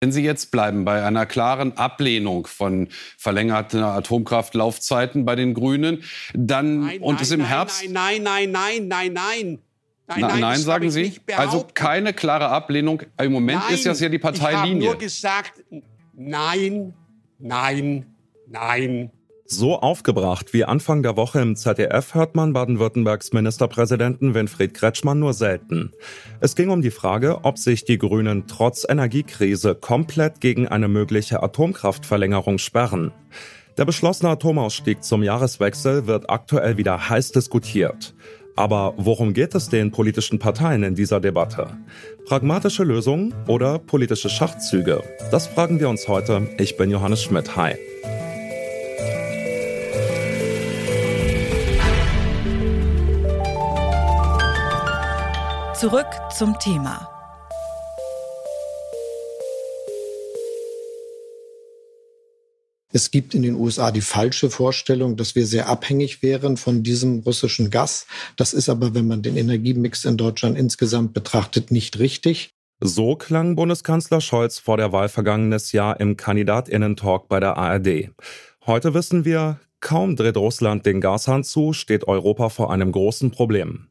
Wenn Sie jetzt bleiben bei einer klaren Ablehnung von verlängerten Atomkraftlaufzeiten bei den Grünen, dann Nein, und nein, es im nein, Herbst. Nein, nein, nein, nein, nein, nein. Nein, nein, nein sagen Sie. Also keine klare Ablehnung. Im Moment nein, ist das ja die Ich habe Parteilinie. nur gesagt, nein, nein, nein. So aufgebracht wie Anfang der Woche im ZDF hört man Baden-Württembergs Ministerpräsidenten Winfried Kretschmann nur selten. Es ging um die Frage, ob sich die Grünen trotz Energiekrise komplett gegen eine mögliche Atomkraftverlängerung sperren. Der beschlossene Atomausstieg zum Jahreswechsel wird aktuell wieder heiß diskutiert. Aber worum geht es den politischen Parteien in dieser Debatte? Pragmatische Lösungen oder politische Schachzüge? Das fragen wir uns heute. Ich bin Johannes Schmidt. Hi. Zurück zum Thema. Es gibt in den USA die falsche Vorstellung, dass wir sehr abhängig wären von diesem russischen Gas. Das ist aber, wenn man den Energiemix in Deutschland insgesamt betrachtet, nicht richtig. So klang Bundeskanzler Scholz vor der Wahl vergangenes Jahr im Kandidatinnen-Talk bei der ARD. Heute wissen wir, kaum dreht Russland den Gashahn zu, steht Europa vor einem großen Problem.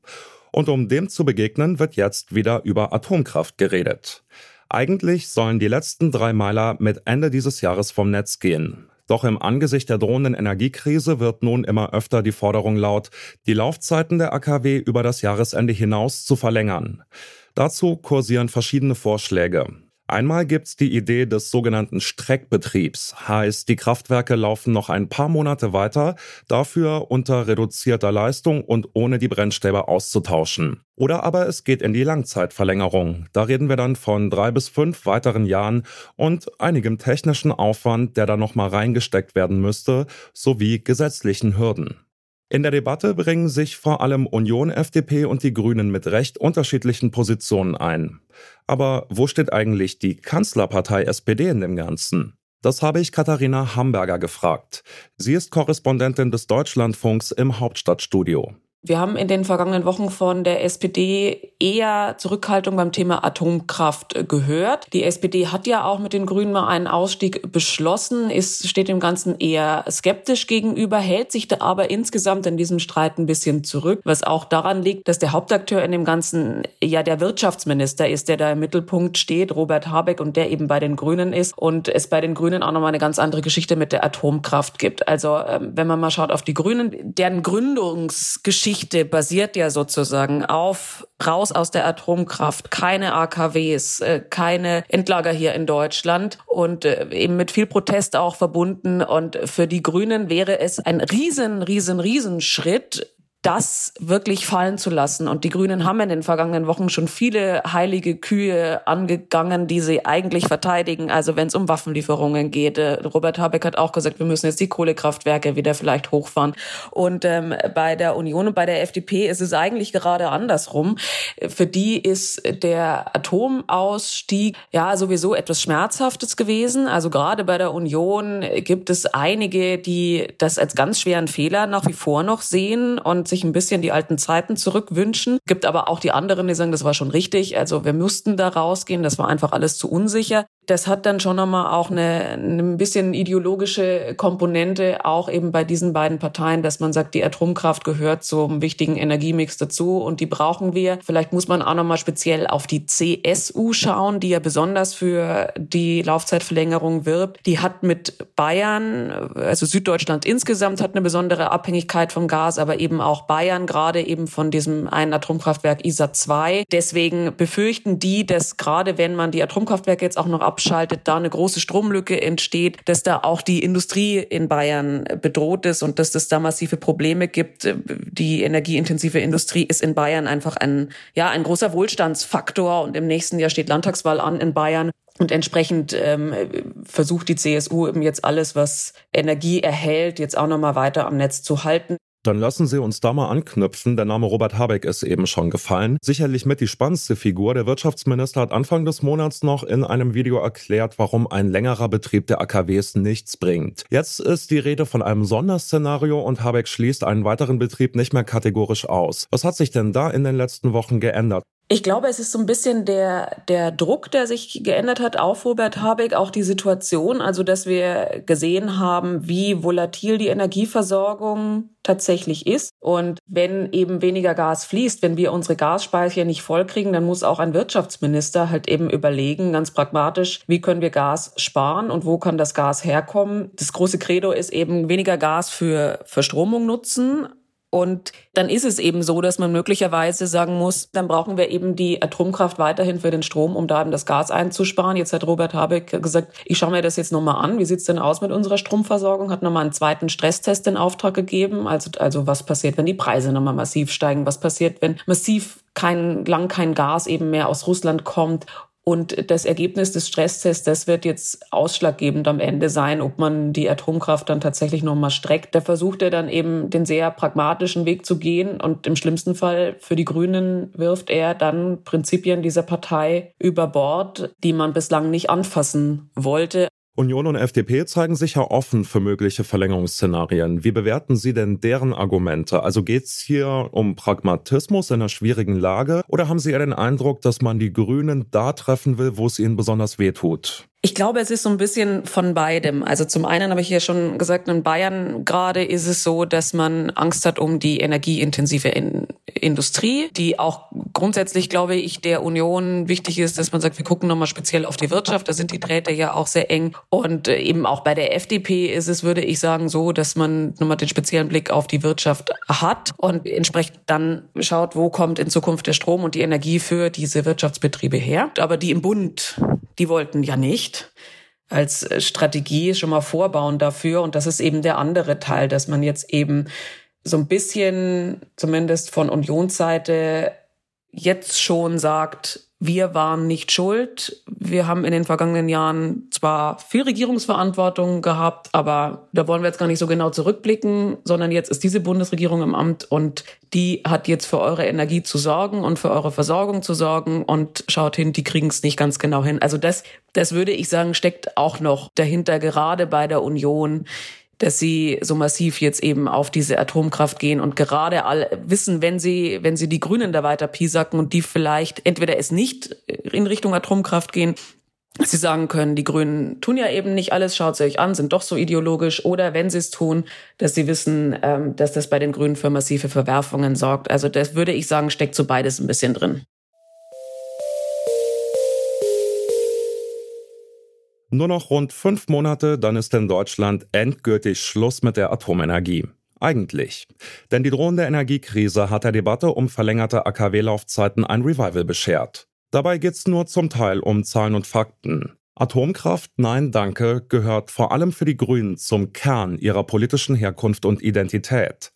Und um dem zu begegnen, wird jetzt wieder über Atomkraft geredet. Eigentlich sollen die letzten drei Meiler mit Ende dieses Jahres vom Netz gehen. Doch im Angesicht der drohenden Energiekrise wird nun immer öfter die Forderung laut, die Laufzeiten der AKW über das Jahresende hinaus zu verlängern. Dazu kursieren verschiedene Vorschläge. Einmal gibt's die Idee des sogenannten Streckbetriebs, heißt die Kraftwerke laufen noch ein paar Monate weiter, dafür unter reduzierter Leistung und ohne die Brennstäbe auszutauschen. Oder aber es geht in die Langzeitverlängerung. Da reden wir dann von drei bis fünf weiteren Jahren und einigem technischen Aufwand, der da nochmal reingesteckt werden müsste, sowie gesetzlichen Hürden. In der Debatte bringen sich vor allem Union, FDP und die Grünen mit recht unterschiedlichen Positionen ein. Aber wo steht eigentlich die Kanzlerpartei SPD in dem Ganzen? Das habe ich Katharina Hamburger gefragt. Sie ist Korrespondentin des Deutschlandfunks im Hauptstadtstudio. Wir haben in den vergangenen Wochen von der SPD eher Zurückhaltung beim Thema Atomkraft gehört. Die SPD hat ja auch mit den Grünen mal einen Ausstieg beschlossen, ist, steht dem Ganzen eher skeptisch gegenüber, hält sich da aber insgesamt in diesem Streit ein bisschen zurück, was auch daran liegt, dass der Hauptakteur in dem Ganzen ja der Wirtschaftsminister ist, der da im Mittelpunkt steht, Robert Habeck, und der eben bei den Grünen ist und es bei den Grünen auch nochmal eine ganz andere Geschichte mit der Atomkraft gibt. Also ähm, wenn man mal schaut auf die Grünen, deren Gründungsgeschichte basiert ja sozusagen auf raus aus der Atomkraft, keine AKWs, äh, keine Endlager hier in Deutschland und äh, eben mit viel Protest auch verbunden. Und für die Grünen wäre es ein riesen, riesen, riesen Schritt, das wirklich fallen zu lassen. Und die Grünen haben in den vergangenen Wochen schon viele heilige Kühe angegangen, die sie eigentlich verteidigen. Also wenn es um Waffenlieferungen geht. Äh, Robert Habeck hat auch gesagt, wir müssen jetzt die Kohlekraftwerke wieder vielleicht hochfahren. Und ähm, bei der Union und bei der FDP ist es eigentlich gerade andersrum. Für die ist der Atomausstieg ja sowieso etwas Schmerzhaftes gewesen. Also gerade bei der Union gibt es einige, die das als ganz schweren Fehler nach wie vor noch sehen und sich ein bisschen die alten Zeiten zurückwünschen. Gibt aber auch die anderen, die sagen, das war schon richtig. Also wir mussten da rausgehen. Das war einfach alles zu unsicher. Das hat dann schon nochmal auch eine, eine bisschen ideologische Komponente, auch eben bei diesen beiden Parteien, dass man sagt, die Atomkraft gehört zum wichtigen Energiemix dazu und die brauchen wir. Vielleicht muss man auch nochmal speziell auf die CSU schauen, die ja besonders für die Laufzeitverlängerung wirbt. Die hat mit Bayern, also Süddeutschland insgesamt hat eine besondere Abhängigkeit vom Gas, aber eben auch Bayern, gerade eben von diesem einen Atomkraftwerk ISA 2. Deswegen befürchten die, dass gerade wenn man die Atomkraftwerke jetzt auch noch abschaltet, da eine große Stromlücke entsteht, dass da auch die Industrie in Bayern bedroht ist und dass es da massive Probleme gibt. Die energieintensive Industrie ist in Bayern einfach ein, ja, ein großer Wohlstandsfaktor und im nächsten Jahr steht Landtagswahl an in Bayern. Und entsprechend ähm, versucht die CSU eben jetzt alles, was Energie erhält, jetzt auch nochmal weiter am Netz zu halten. Dann lassen Sie uns da mal anknüpfen. Der Name Robert Habeck ist eben schon gefallen. Sicherlich mit die spannendste Figur. Der Wirtschaftsminister hat Anfang des Monats noch in einem Video erklärt, warum ein längerer Betrieb der AKWs nichts bringt. Jetzt ist die Rede von einem Sonderszenario und Habeck schließt einen weiteren Betrieb nicht mehr kategorisch aus. Was hat sich denn da in den letzten Wochen geändert? Ich glaube, es ist so ein bisschen der, der Druck, der sich geändert hat auf Robert Habeck, auch die Situation, also dass wir gesehen haben, wie volatil die Energieversorgung tatsächlich ist. Und wenn eben weniger Gas fließt, wenn wir unsere Gasspeicher nicht vollkriegen, dann muss auch ein Wirtschaftsminister halt eben überlegen, ganz pragmatisch, wie können wir Gas sparen und wo kann das Gas herkommen. Das große Credo ist eben weniger Gas für Verstromung nutzen, und dann ist es eben so, dass man möglicherweise sagen muss, dann brauchen wir eben die Atomkraft weiterhin für den Strom, um da eben das Gas einzusparen. Jetzt hat Robert Habeck gesagt, ich schaue mir das jetzt nochmal an. Wie sieht's denn aus mit unserer Stromversorgung? Hat nochmal einen zweiten Stresstest in Auftrag gegeben. Also, also was passiert, wenn die Preise nochmal massiv steigen? Was passiert, wenn massiv kein, lang kein Gas eben mehr aus Russland kommt? Und das Ergebnis des Stresstests, das wird jetzt ausschlaggebend am Ende sein, ob man die Atomkraft dann tatsächlich nochmal streckt. Da versucht er dann eben den sehr pragmatischen Weg zu gehen und im schlimmsten Fall für die Grünen wirft er dann Prinzipien dieser Partei über Bord, die man bislang nicht anfassen wollte. Union und FDP zeigen sich ja offen für mögliche Verlängerungsszenarien. Wie bewerten Sie denn deren Argumente? Also geht es hier um Pragmatismus in einer schwierigen Lage oder haben Sie eher den Eindruck, dass man die Grünen da treffen will, wo es ihnen besonders wehtut? Ich glaube, es ist so ein bisschen von beidem. Also zum einen habe ich ja schon gesagt, in Bayern gerade ist es so, dass man Angst hat um die energieintensive in Industrie, die auch grundsätzlich, glaube ich, der Union wichtig ist, dass man sagt, wir gucken nochmal speziell auf die Wirtschaft. Da sind die Drähte ja auch sehr eng. Und äh, eben auch bei der FDP ist es, würde ich sagen, so, dass man nochmal den speziellen Blick auf die Wirtschaft hat und entsprechend dann schaut, wo kommt in Zukunft der Strom und die Energie für diese Wirtschaftsbetriebe her. Aber die im Bund, die wollten ja nicht als Strategie schon mal vorbauen dafür. Und das ist eben der andere Teil, dass man jetzt eben so ein bisschen, zumindest von Unionsseite, jetzt schon sagt, wir waren nicht schuld. Wir haben in den vergangenen Jahren zwar viel Regierungsverantwortung gehabt, aber da wollen wir jetzt gar nicht so genau zurückblicken, sondern jetzt ist diese Bundesregierung im Amt und die hat jetzt für eure Energie zu sorgen und für eure Versorgung zu sorgen und schaut hin, die kriegen es nicht ganz genau hin. Also das, das würde ich sagen, steckt auch noch dahinter, gerade bei der Union dass sie so massiv jetzt eben auf diese Atomkraft gehen und gerade alle wissen, wenn sie, wenn sie die Grünen da weiter piesacken und die vielleicht entweder es nicht in Richtung Atomkraft gehen, dass sie sagen können, die Grünen tun ja eben nicht alles, schaut sie euch an, sind doch so ideologisch, oder wenn sie es tun, dass sie wissen, ähm, dass das bei den Grünen für massive Verwerfungen sorgt. Also das würde ich sagen, steckt so beides ein bisschen drin. Nur noch rund fünf Monate, dann ist in Deutschland endgültig Schluss mit der Atomenergie. Eigentlich. Denn die drohende Energiekrise hat der Debatte um verlängerte AKW-Laufzeiten ein Revival beschert. Dabei geht's nur zum Teil um Zahlen und Fakten. Atomkraft, nein, danke, gehört vor allem für die Grünen zum Kern ihrer politischen Herkunft und Identität.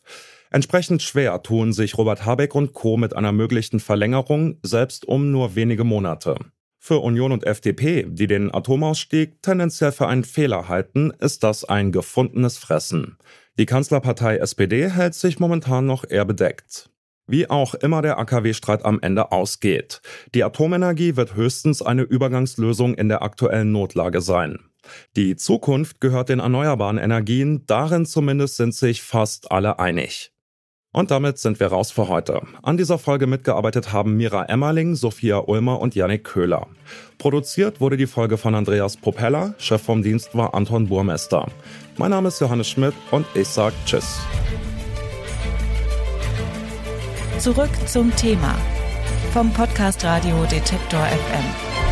Entsprechend schwer tun sich Robert Habeck und Co. mit einer möglichen Verlängerung, selbst um nur wenige Monate. Für Union und FDP, die den Atomausstieg tendenziell für einen Fehler halten, ist das ein gefundenes Fressen. Die Kanzlerpartei SPD hält sich momentan noch eher bedeckt. Wie auch immer der AKW-Streit am Ende ausgeht. Die Atomenergie wird höchstens eine Übergangslösung in der aktuellen Notlage sein. Die Zukunft gehört den erneuerbaren Energien, darin zumindest sind sich fast alle einig. Und damit sind wir raus für heute. An dieser Folge mitgearbeitet haben Mira Emmerling, Sophia Ulmer und Yannick Köhler. Produziert wurde die Folge von Andreas Propeller, Chef vom Dienst war Anton Burmester. Mein Name ist Johannes Schmidt und ich sage Tschüss. Zurück zum Thema vom Podcast Radio Detektor FM.